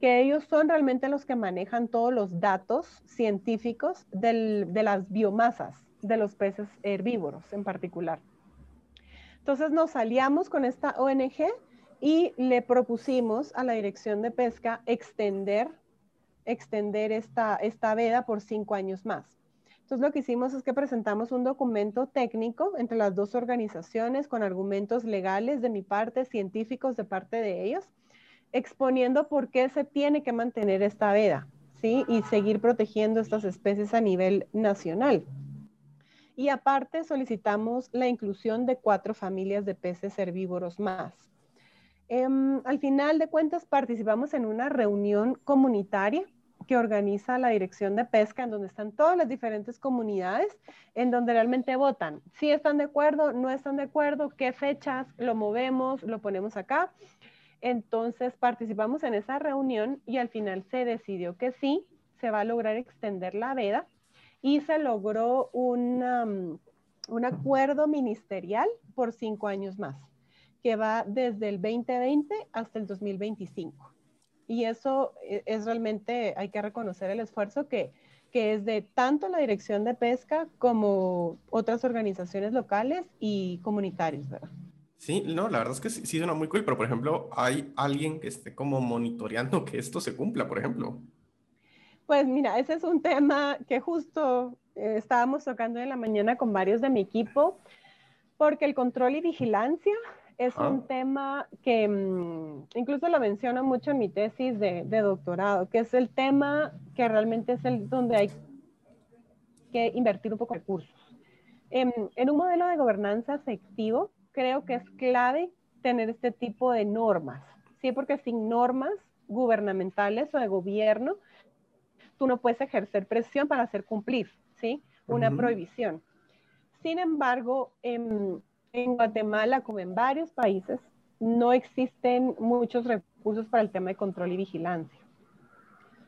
que ellos son realmente los que manejan todos los datos científicos de las biomasas de los peces herbívoros en particular. Entonces nos aliamos con esta ONG y le propusimos a la Dirección de Pesca extender extender esta, esta veda por cinco años más. Entonces lo que hicimos es que presentamos un documento técnico entre las dos organizaciones con argumentos legales de mi parte, científicos de parte de ellos, exponiendo por qué se tiene que mantener esta veda, ¿sí? Y seguir protegiendo estas especies a nivel nacional. Y aparte solicitamos la inclusión de cuatro familias de peces herbívoros más. Em, al final de cuentas participamos en una reunión comunitaria que organiza la Dirección de Pesca, en donde están todas las diferentes comunidades, en donde realmente votan. Si están de acuerdo, no están de acuerdo, qué fechas, lo movemos, lo ponemos acá. Entonces participamos en esa reunión y al final se decidió que sí, se va a lograr extender la veda y se logró un acuerdo ministerial por cinco años más, que va desde el 2020 hasta el 2025. Y eso e, es realmente, hay que reconocer el esfuerzo que, que es de tanto la Dirección de Pesca como otras organizaciones locales y comunitarias, ¿verdad? Sí, no, la verdad es que sí, sí, suena muy cool, pero por ejemplo, ¿hay alguien que esté como monitoreando que esto se cumpla, por ejemplo? Pues mira, ese es un tema que justo eh, estábamos tocando en la mañana con varios de mi equipo, porque el control y vigilancia es un tema que mm, incluso lo menciono mucho en mi tesis de, doctorado, que es el tema que realmente es el donde hay que invertir un poco de recursos. En, en un modelo de gobernanza efectivo, creo que es clave tener este tipo de normas, ¿sí? Porque sin normas gubernamentales o de gobierno, tú no puedes ejercer presión para hacer cumplir, ¿sí? Una prohibición. Sin embargo, en en Guatemala, como en varios países, no existen muchos recursos para el tema de control y vigilancia.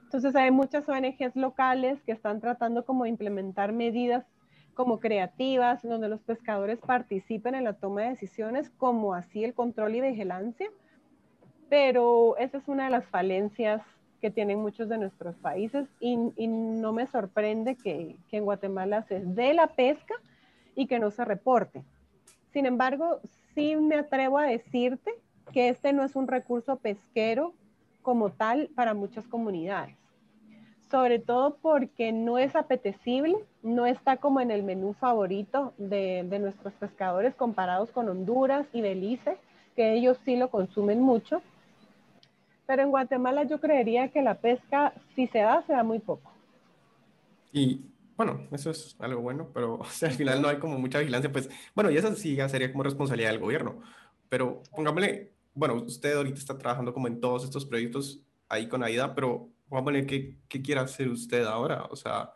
Entonces hay muchas ONGs locales que están tratando como de implementar medidas como creativas, donde los pescadores participen en la toma de decisiones, como así el control y vigilancia. Pero esa es una de las falencias que tienen muchos de nuestros países y, y no me sorprende que, que en Guatemala se dé la pesca y que no se reporte. Sin embargo, sí me atrevo a decirte que este no es un recurso pesquero como tal para muchas comunidades. Sobre todo porque no es apetecible, no está como en el menú favorito de, nuestros pescadores comparados con Honduras y Belice, que ellos sí lo consumen mucho. Pero en Guatemala yo creería que la pesca, si se da, se da muy poco. Y bueno, eso es algo bueno, pero al final no hay como mucha vigilancia, pues bueno, y eso sí ya sería como responsabilidad del gobierno. Pero pongámosle, bueno, usted ahorita está trabajando como en todos estos proyectos ahí con AIDA, pero pongámosle, ¿qué, qué quiere hacer usted ahora? O sea,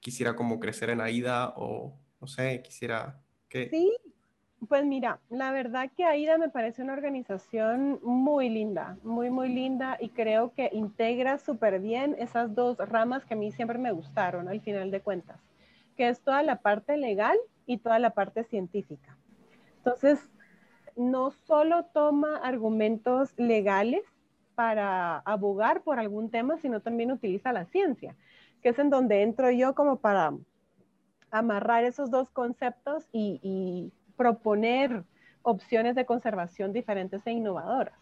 quisiera como crecer en AIDA o no sé, quisiera que... Sí, pues mira, la verdad que AIDA me parece una organización muy linda, muy, muy linda y creo que integra súper bien esas dos ramas que a mí siempre me gustaron al final de cuentas, que es toda la parte legal y toda la parte científica. Entonces, no solo toma argumentos legales para abogar por algún tema, sino también utiliza la ciencia, que es en donde entro yo como para amarrar esos dos conceptos y, y proponer opciones de conservación diferentes e innovadoras.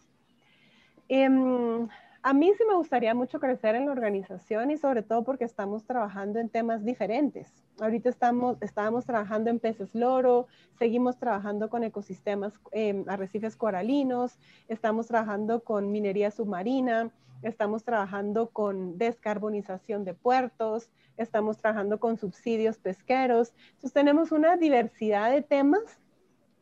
Em, a mí sí me gustaría mucho crecer en la organización y sobre todo porque estamos trabajando en temas diferentes. Ahorita estamos, estábamos trabajando en peces loro, seguimos trabajando con ecosistemas, eh, arrecifes coralinos, estamos trabajando con minería submarina, estamos trabajando con descarbonización de puertos, estamos trabajando con subsidios pesqueros. Entonces tenemos una diversidad de temas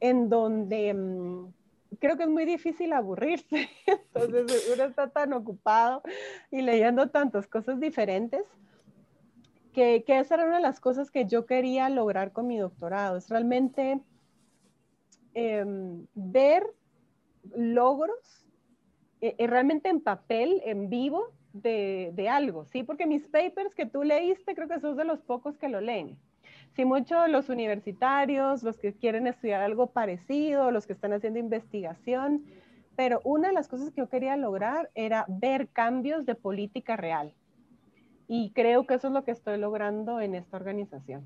en donde mm, creo que es muy difícil aburrirse. Entonces uno está tan ocupado y leyendo tantas cosas diferentes que, que, esa era una de las cosas que yo quería lograr con mi doctorado. Es realmente em, ver logros eh, eh, realmente en papel, en vivo, de, de, algo, ¿sí? Porque mis papers que tú leíste, creo que sos de los pocos que lo leen. Sí, muchos los universitarios, los que quieren estudiar algo parecido, los que están haciendo investigación, pero una de las cosas que yo quería lograr era ver cambios de política real. Y creo que eso es lo que estoy logrando en esta organización.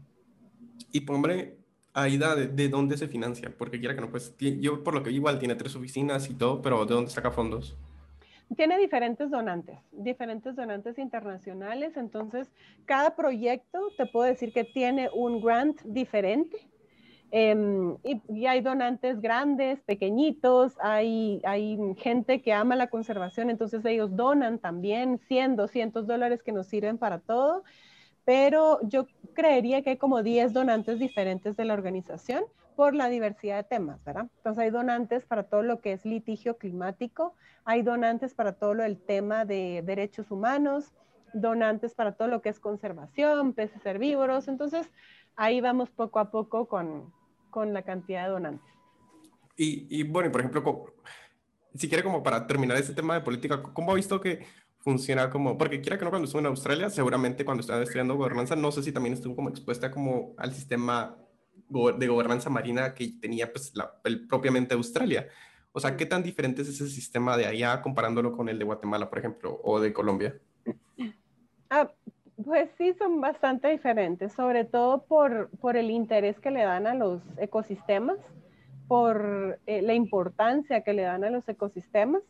Y hombre, Aida, ¿de, ¿de, dónde se financia? Porque quiera que no, pues yo por lo que igual tiene tres oficinas y todo, pero ¿de dónde saca fondos? tiene diferentes donantes, diferentes donantes internacionales. Entonces, cada proyecto te puedo decir que tiene un grant diferente. Em, y, hay donantes grandes, pequeñitos, hay, hay gente que ama la conservación, entonces ellos donan también 100, 200 dólares que nos sirven para todo. Pero yo creería que hay como 10 donantes diferentes de la organización por la diversidad de temas, ¿verdad? Entonces hay donantes para todo lo que es litigio climático, hay donantes para todo lo del tema de derechos humanos, donantes para todo lo que es conservación, peces herbívoros, entonces ahí vamos poco a poco con, con la cantidad de donantes. Y, y bueno, por ejemplo, si quiere como para terminar este tema de política, ¿cómo ha visto que funciona como, porque quiera que no, cuando estuvo en Australia, seguramente cuando estaba estudiando gobernanza, no sé si también estuvo como expuesta como al sistema de gobernanza marina que tenía pues la, el, propiamente Australia. O sea, ¿qué tan diferente es ese sistema de allá comparándolo con el de Guatemala, por ejemplo, o de Colombia? Ah, pues sí, son bastante diferentes, sobre todo por, por el interés que le dan a los ecosistemas, por eh, la importancia que le dan a los ecosistemas,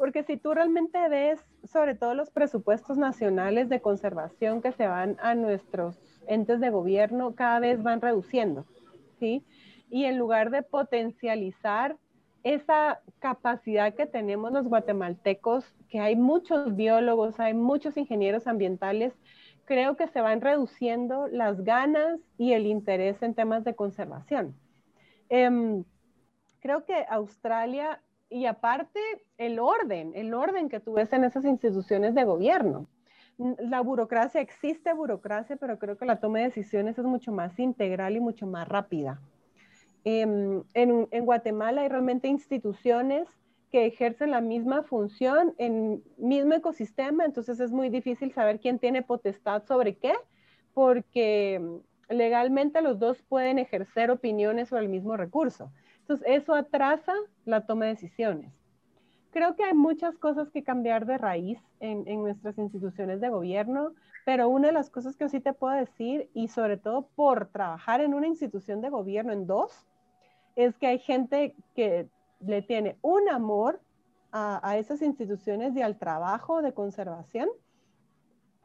porque si tú realmente ves sobre todo los presupuestos nacionales de conservación que se van a nuestros entes de gobierno, cada vez van reduciendo. ¿sí? Y en lugar de potencializar esa capacidad que tenemos los guatemaltecos, que hay muchos biólogos, hay muchos ingenieros ambientales, creo que se van reduciendo las ganas y el interés en temas de conservación. Em, creo que Australia, y aparte el orden, el orden que tú en esas instituciones de gobierno. La burocracia, existe burocracia, pero creo que la toma de decisiones es mucho más integral y mucho más rápida. Em, en, Guatemala hay realmente instituciones que ejercen la misma función en mismo ecosistema, entonces es muy difícil saber quién tiene potestad sobre qué, porque legalmente los dos pueden ejercer opiniones sobre el mismo recurso. Entonces eso atrasa la toma de decisiones. Creo que hay muchas cosas que cambiar de raíz en, nuestras instituciones de gobierno, pero una de las cosas que sí te puedo decir, y sobre todo por trabajar en una institución de gobierno en dos, es que hay gente que le tiene un amor a, esas instituciones y al trabajo de conservación,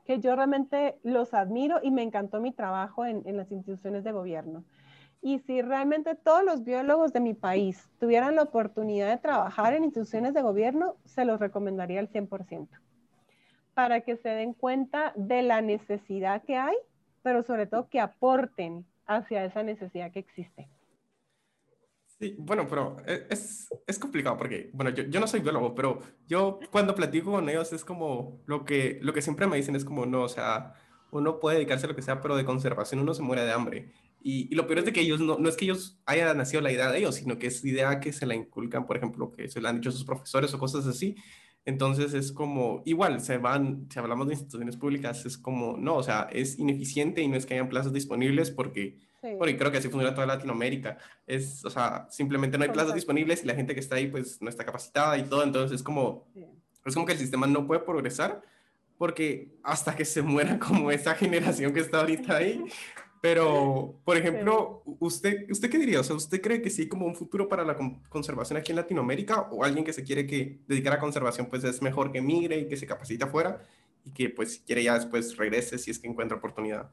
que yo realmente los admiro y me encantó mi trabajo en, las instituciones de gobierno. Y si realmente todos los biólogos de mi país tuvieran la oportunidad de trabajar en instituciones de gobierno, se los recomendaría al 100%, para que se den cuenta de la necesidad que hay, pero sobre todo que aporten hacia esa necesidad que existe. Sí, bueno, pero e, es, es complicado porque, bueno, yo, yo, no soy biólogo, pero yo cuando platico con ellos es como lo que, lo que siempre me dicen es como, no, o sea, uno puede dedicarse a lo que sea, pero de conservación uno se muere de hambre. Y, y lo peor es de que ellos, no, no es que ellos hayan nacido la idea de ellos, sino que es idea que se la inculcan, por ejemplo, que se la han dicho sus profesores o cosas así. Entonces es como, igual, se van, si hablamos de instituciones públicas, es como, no, o sea, es ineficiente y no es que hayan plazas disponibles porque porque creo que así funciona toda Latinoamérica. Es, o sea, simplemente no hay plazas disponibles y la gente que está ahí pues no está capacitada y todo. Entonces es como, es como que el sistema no puede progresar porque hasta que se muera como esa generación que está ahorita ahí. Pero, por ejemplo, ¿usted, ¿usted qué diría? O sea, ¿usted cree que sí hay como un futuro para la conservación aquí en Latinoamérica? ¿O alguien que se quiere que dedicar a conservación pues es mejor que migre y que se capacite afuera y que pues si quiere ya después regrese si es que encuentra oportunidad?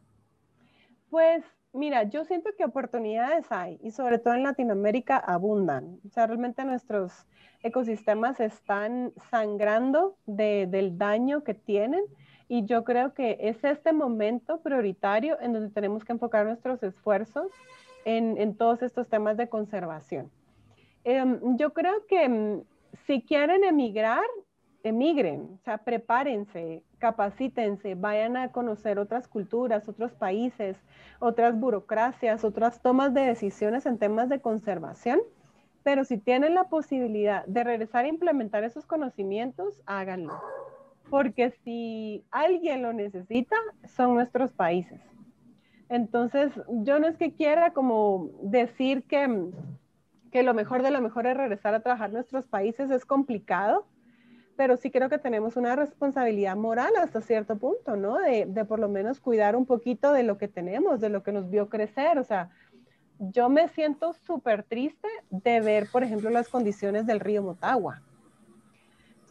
Pues Mira, yo siento que oportunidades hay y sobre todo en Latinoamérica abundan. O sea, realmente nuestros ecosistemas están sangrando del daño que tienen y yo creo que es este momento prioritario en donde tenemos que enfocar nuestros esfuerzos en, todos estos temas de conservación. Em, yo creo que mm, si quieren emigrar, emigren, o sea, prepárense, capacítense, vayan a conocer otras culturas, otros países, otras burocracias, otras tomas de decisiones en temas de conservación. Pero si tienen la posibilidad de regresar a implementar esos conocimientos, háganlo. Porque si alguien lo necesita, son nuestros países. Entonces, yo no es que quiera como decir que, que lo mejor de lo mejor es regresar a trabajar en nuestros países, es complicado, pero sí creo que tenemos una responsabilidad moral hasta cierto punto, ¿no? De, de, por lo menos cuidar un poquito de lo que tenemos, de lo que nos vio crecer. O sea, yo me siento súper triste de ver, por ejemplo, las condiciones del río Motagua.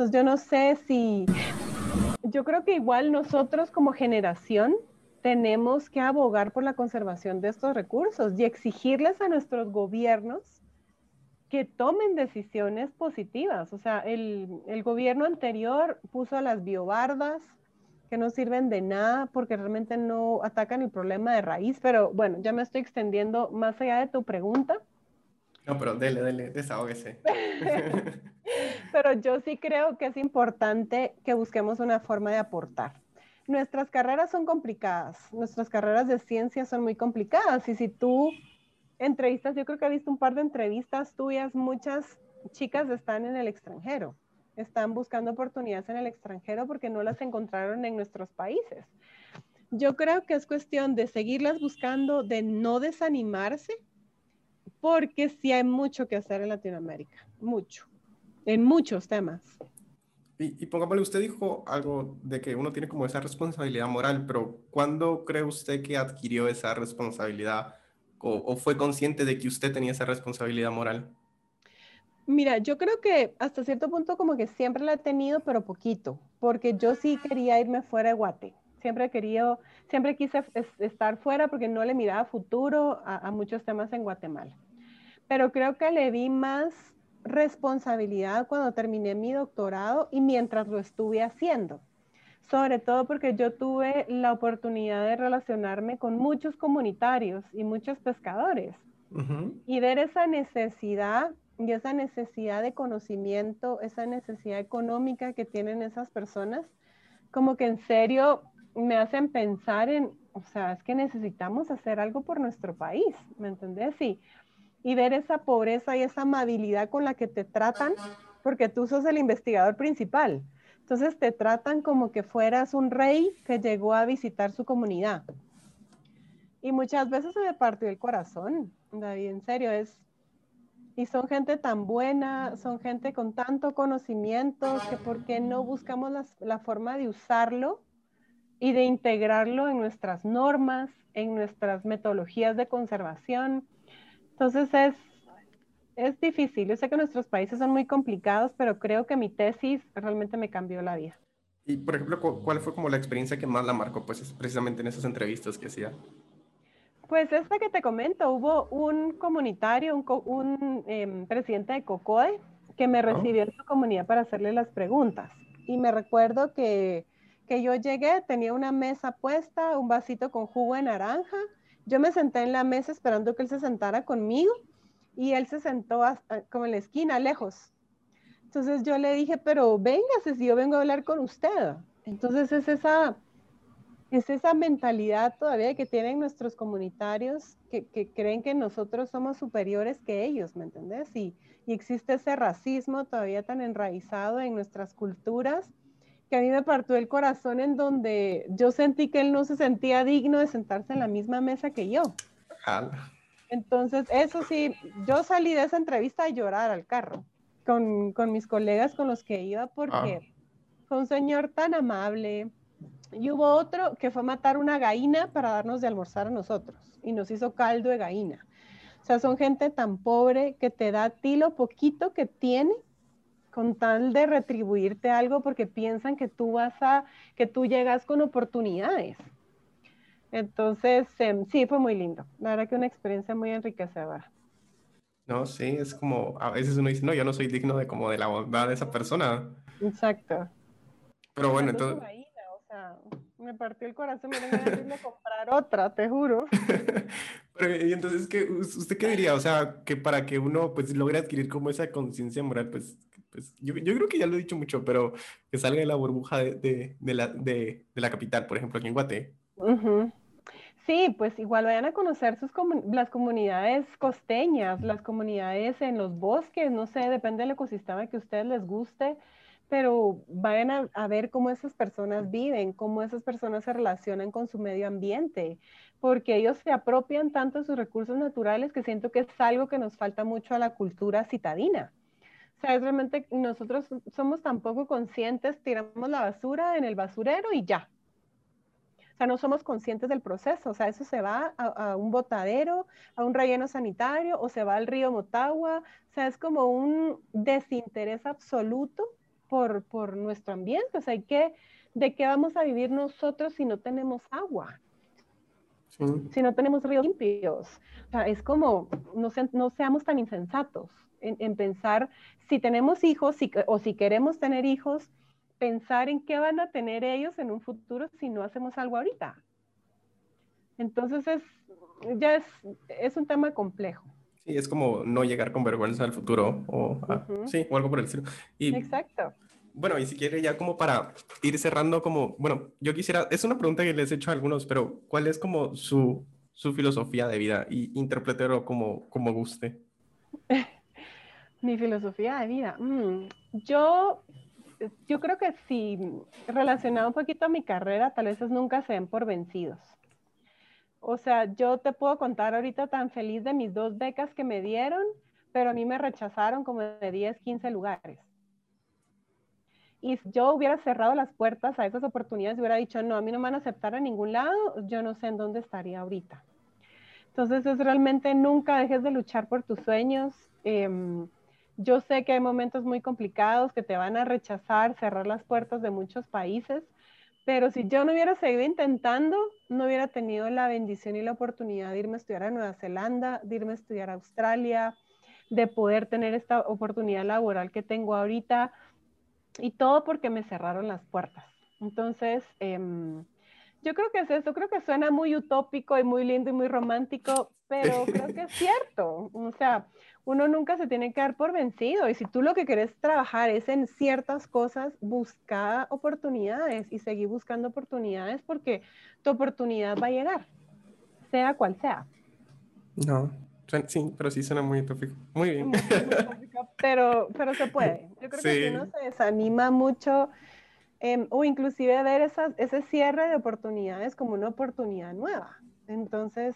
Entonces yo no sé si, yo creo que igual nosotros como generación tenemos que abogar por la conservación de estos recursos y exigirles a nuestros gobiernos que tomen decisiones positivas. O sea, el, el gobierno anterior puso a las biobardas, que no sirven de nada porque realmente no atacan el problema de raíz. Pero bueno, ya me estoy extendiendo más allá de tu pregunta. No, pero dele, dele, desahógese. pero yo sí creo que es importante que busquemos una forma de aportar. Nuestras carreras son complicadas, nuestras carreras de ciencia son muy complicadas y si tú entrevistas, yo creo que he visto un par de entrevistas tuyas, muchas chicas están en el extranjero están buscando oportunidades en el extranjero porque no las encontraron en nuestros países. Yo creo que es cuestión de seguirlas buscando, de no desanimarse, porque sí hay mucho que hacer en Latinoamérica, mucho, en muchos temas. Y, y pongámosle, usted dijo algo de que uno tiene como esa responsabilidad moral, pero ¿cuándo cree usted que adquirió esa responsabilidad o fue consciente de que usted tenía esa responsabilidad moral? Mira, yo creo que hasta cierto punto como que siempre la he tenido, pero poquito, porque yo sí quería irme fuera de Guate. Siempre he querido, siempre quise estar fuera porque no le miraba futuro a, a muchos temas en Guatemala. Pero creo que le vi más responsabilidad cuando terminé mi doctorado y mientras lo estuve haciendo. Sobre todo porque yo tuve la oportunidad de relacionarme con muchos comunitarios y muchos pescadores y ver esa necesidad y esa necesidad de conocimiento, esa necesidad económica que tienen esas personas, como que en serio me hacen pensar en, o sea, es que necesitamos hacer algo por nuestro país, ¿me entendés? Y, y ver esa pobreza y esa amabilidad con la que te tratan, porque tú sos el investigador principal. Entonces te tratan como que fueras un rey que llegó a visitar su comunidad. Y muchas veces se me partió el corazón, David, en serio, es, y son gente tan buena, son gente con tanto conocimiento, que por qué no buscamos la, forma de usarlo y de integrarlo en nuestras normas, en nuestras metodologías de conservación. Entonces es, es difícil. Yo sé que nuestros países son muy complicados, pero creo que mi tesis realmente me cambió la vida. Y, por ejemplo, ¿cuál fue como la experiencia que más la marcó, pues, precisamente en esas entrevistas que hacía? Pues esta que te comento, hubo un comunitario, un, em, presidente de COCODE, que me recibió en su comunidad para hacerle las preguntas. Y me recuerdo que, que yo llegué, tenía una mesa puesta, un vasito con jugo de naranja. Yo me senté en la mesa esperando que él se sentara conmigo y él se sentó como en la esquina, lejos. Entonces yo le dije, pero véngase si yo vengo a hablar con usted. Entonces es esa es esa mentalidad todavía que tienen nuestros comunitarios que, creen que nosotros somos superiores que ellos, ¿me entendés? Y, y, existe ese racismo todavía tan enraizado en nuestras culturas que a mí me partió el corazón en donde yo sentí que él no se sentía digno de sentarse en la misma mesa que yo. Entonces, eso sí, yo salí de esa entrevista a llorar al carro con, con mis colegas con los que iba porque ah. fue un señor tan amable, y hubo otro que fue matar una gallina para darnos de almorzar a nosotros y nos hizo caldo de gallina. O sea, son gente tan pobre que te da a ti lo poquito que tiene con tal de retribuirte algo porque piensan que tú vas a, que tú llegas con oportunidades. Entonces, em, sí, fue muy lindo. La verdad que una experiencia muy enriquecedora. No, sí, es como, a veces uno dice, no, yo no soy digno de como de la bondad de esa persona. Exacto. Pero bueno, entonces me partió el corazón, me a comprar otra, te juro. Pero, y entonces, ¿qué, ¿usted qué diría? O sea, que para que uno pues logre adquirir como esa conciencia moral, pues, pues yo, creo que ya lo he dicho mucho, pero que salga de la burbuja de, la, capital, por ejemplo, aquí en Guate. Sí, pues igual vayan a conocer sus las comunidades costeñas, las comunidades en los bosques, no sé, depende del ecosistema que a ustedes les guste pero vayan a, ver cómo esas personas viven, cómo esas personas se relacionan con su medio ambiente, porque ellos se apropian tanto de sus recursos naturales que siento que es algo que nos falta mucho a la cultura citadina. O sea, es realmente nosotros somos tan poco conscientes, tiramos la basura en el basurero y ya. O sea, no somos conscientes del proceso. O sea, eso se va a, a un botadero, a un relleno sanitario o se va al río Motagua. O sea, es como un desinterés absoluto por, por nuestro ambiente. O sea, hay que, ¿de qué vamos a vivir nosotros si no tenemos agua? Si no tenemos ríos limpios. O sea, es como, no, no seamos tan insensatos en, pensar si tenemos hijos o si queremos tener hijos, pensar en qué van a tener ellos en un futuro si no hacemos algo ahorita. Entonces es, ya es, es un tema complejo. Sí, es como no llegar con vergüenza al futuro o, sí, o algo por el estilo. Y, Exacto. Bueno, y si quiere ya como para ir cerrando, como, bueno, yo quisiera, es una pregunta que les he hecho a algunos, pero ¿cuál es como su, su filosofía de vida? Y interpretero como, como guste. Mi filosofía de vida. Mm, yo, yo creo que si relacionado un poquito a mi carrera, tal vez es nunca se den por vencidos. O sea, yo te puedo contar ahorita tan feliz de mis dos becas que me dieron, pero a mí me rechazaron como de 10, 15 lugares. Y si yo hubiera cerrado las puertas a esas oportunidades y hubiera dicho, no, a mí no me van a aceptar a ningún lado, yo no sé en dónde estaría ahorita. Entonces es realmente nunca dejes de luchar por tus sueños. Em, yo sé que hay momentos muy complicados que te van a rechazar, cerrar las puertas de muchos países, pero si yo no hubiera seguido intentando, no hubiera tenido la bendición y la oportunidad de irme a estudiar a Nueva Zelanda, de irme a estudiar a Australia, de poder tener esta oportunidad laboral que tengo ahorita. Y todo porque me cerraron las puertas. Entonces, em, yo creo que es eso, creo que suena muy utópico y muy lindo y muy romántico, pero creo que es cierto. O sea, uno nunca se tiene que dar por vencido y si tú lo que quieres trabajar es en ciertas cosas, busca oportunidades y seguir buscando oportunidades porque tu oportunidad va a llegar, sea cual sea. No, sí, pero sí suena muy utópico. Muy bien. pero, pero se puede. Yo creo que si uno se desanima mucho em, o inclusive ver esas, ese cierre de oportunidades como una oportunidad nueva. Entonces,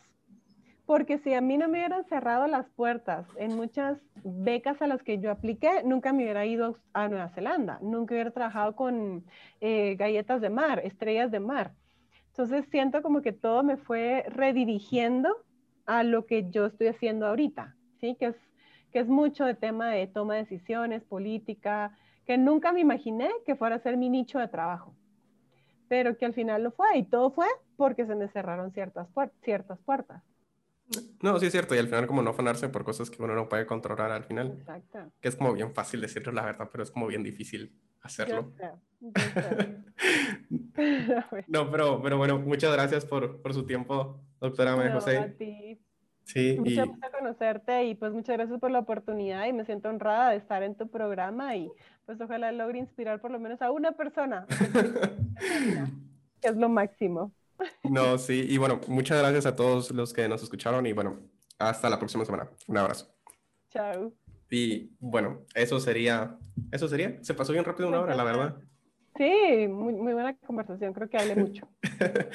porque si a mí no me hubieran cerrado las puertas en muchas becas a las que yo apliqué, nunca me hubiera ido a Nueva Zelanda, nunca hubiera trabajado con eh, galletas de mar, estrellas de mar. Entonces siento como que todo me fue redirigiendo a lo que yo estoy haciendo ahorita, ¿sí? Que es, que es mucho de tema de toma de decisiones, política, que nunca me imaginé que fuera a ser mi nicho de trabajo, pero que al final lo fue y todo fue porque se me cerraron ciertas, ciertas puertas. No, sí es cierto, y al final como no afanarse por cosas que uno no puede controlar al final. Exacto. Que es como bien fácil decirlo la verdad, pero es como bien difícil hacerlo. no, pero, pero bueno, muchas gracias por, por su tiempo, doctora María José. A ti. Sí, mucho gusto conocerte y pues muchas gracias por la oportunidad y me siento honrada de estar en tu programa y pues ojalá logre inspirar por lo menos a una persona, que es lo máximo. No, sí, y bueno, muchas gracias a todos los que nos escucharon y bueno, hasta la próxima semana. Un abrazo. Chao. Y bueno, eso sería, eso sería. Se pasó bien rápido una hora, la verdad. Sí, muy, muy buena conversación, creo que hablé mucho.